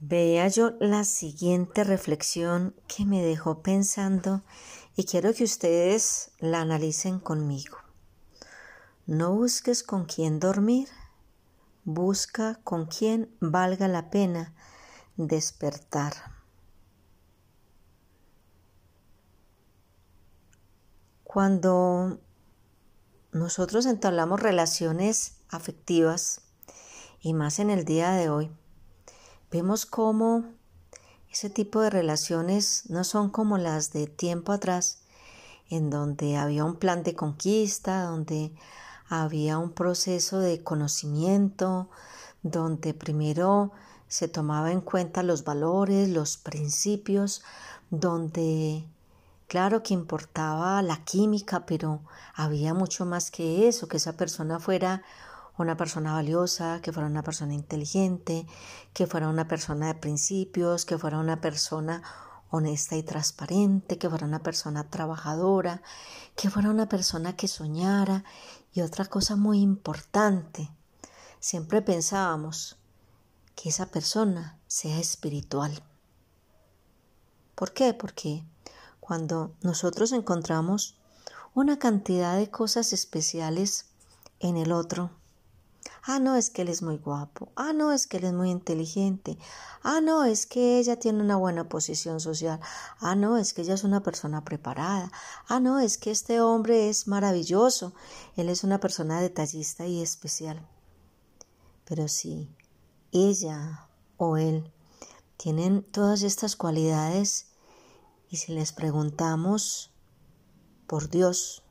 veía yo la siguiente reflexión que me dejó pensando y quiero que ustedes la analicen conmigo. No busques con quién dormir, busca con quien valga la pena despertar. Cuando nosotros entablamos relaciones afectivas, y más en el día de hoy, vemos cómo ese tipo de relaciones no son como las de tiempo atrás, en donde había un plan de conquista, donde había un proceso de conocimiento, donde primero se tomaba en cuenta los valores, los principios, donde Claro que importaba la química, pero había mucho más que eso, que esa persona fuera una persona valiosa, que fuera una persona inteligente, que fuera una persona de principios, que fuera una persona honesta y transparente, que fuera una persona trabajadora, que fuera una persona que soñara y otra cosa muy importante, siempre pensábamos que esa persona sea espiritual. ¿Por qué? Porque cuando nosotros encontramos una cantidad de cosas especiales en el otro. Ah, no, es que él es muy guapo. Ah, no, es que él es muy inteligente. Ah, no, es que ella tiene una buena posición social. Ah, no, es que ella es una persona preparada. Ah, no, es que este hombre es maravilloso. Él es una persona detallista y especial. Pero si ella o él tienen todas estas cualidades y si les preguntamos por Dios,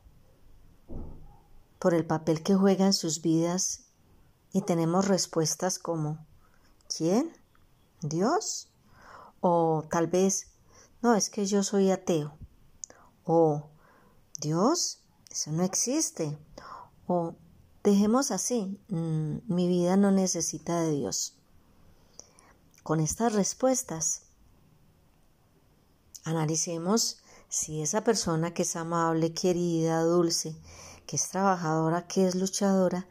por el papel que juega en sus vidas, y tenemos respuestas como ¿quién? ¿Dios? O tal vez, no, es que yo soy ateo. O Dios, eso no existe. O dejemos así, mm, mi vida no necesita de Dios. Con estas respuestas Analicemos si esa persona que es amable, querida, dulce, que es trabajadora, que es luchadora,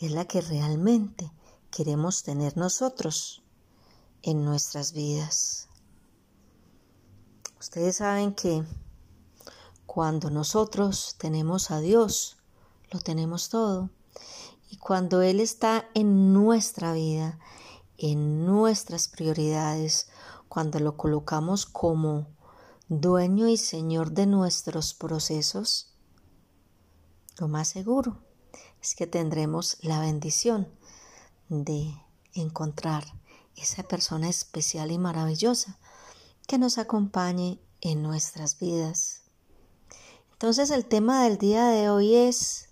es la que realmente queremos tener nosotros en nuestras vidas. Ustedes saben que cuando nosotros tenemos a Dios, lo tenemos todo. Y cuando Él está en nuestra vida, en nuestras prioridades, cuando lo colocamos como dueño y señor de nuestros procesos, lo más seguro es que tendremos la bendición de encontrar esa persona especial y maravillosa que nos acompañe en nuestras vidas. Entonces el tema del día de hoy es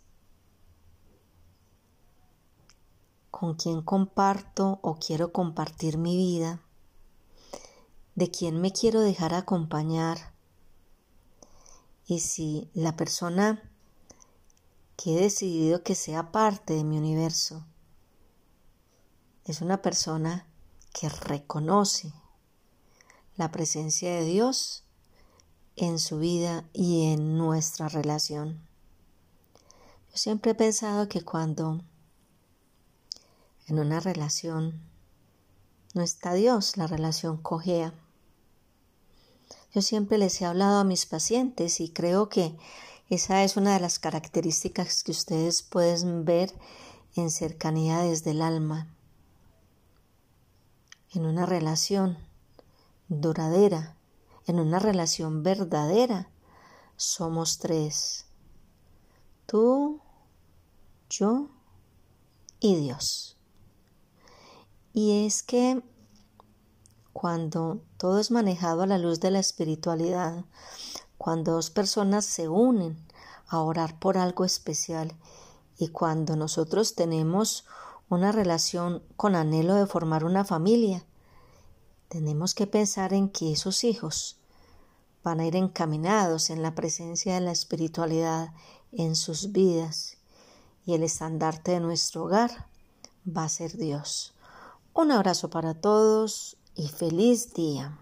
con quién comparto o quiero compartir mi vida de quién me quiero dejar acompañar y si la persona que he decidido que sea parte de mi universo es una persona que reconoce la presencia de Dios en su vida y en nuestra relación. Yo siempre he pensado que cuando en una relación no está Dios, la relación cojea. Yo siempre les he hablado a mis pacientes y creo que esa es una de las características que ustedes pueden ver en cercanía desde el alma. En una relación duradera, en una relación verdadera, somos tres. Tú, yo y Dios. Y es que cuando todo es manejado a la luz de la espiritualidad, cuando dos personas se unen a orar por algo especial y cuando nosotros tenemos una relación con anhelo de formar una familia, tenemos que pensar en que esos hijos van a ir encaminados en la presencia de la espiritualidad en sus vidas y el estandarte de nuestro hogar va a ser Dios. Un abrazo para todos y feliz día.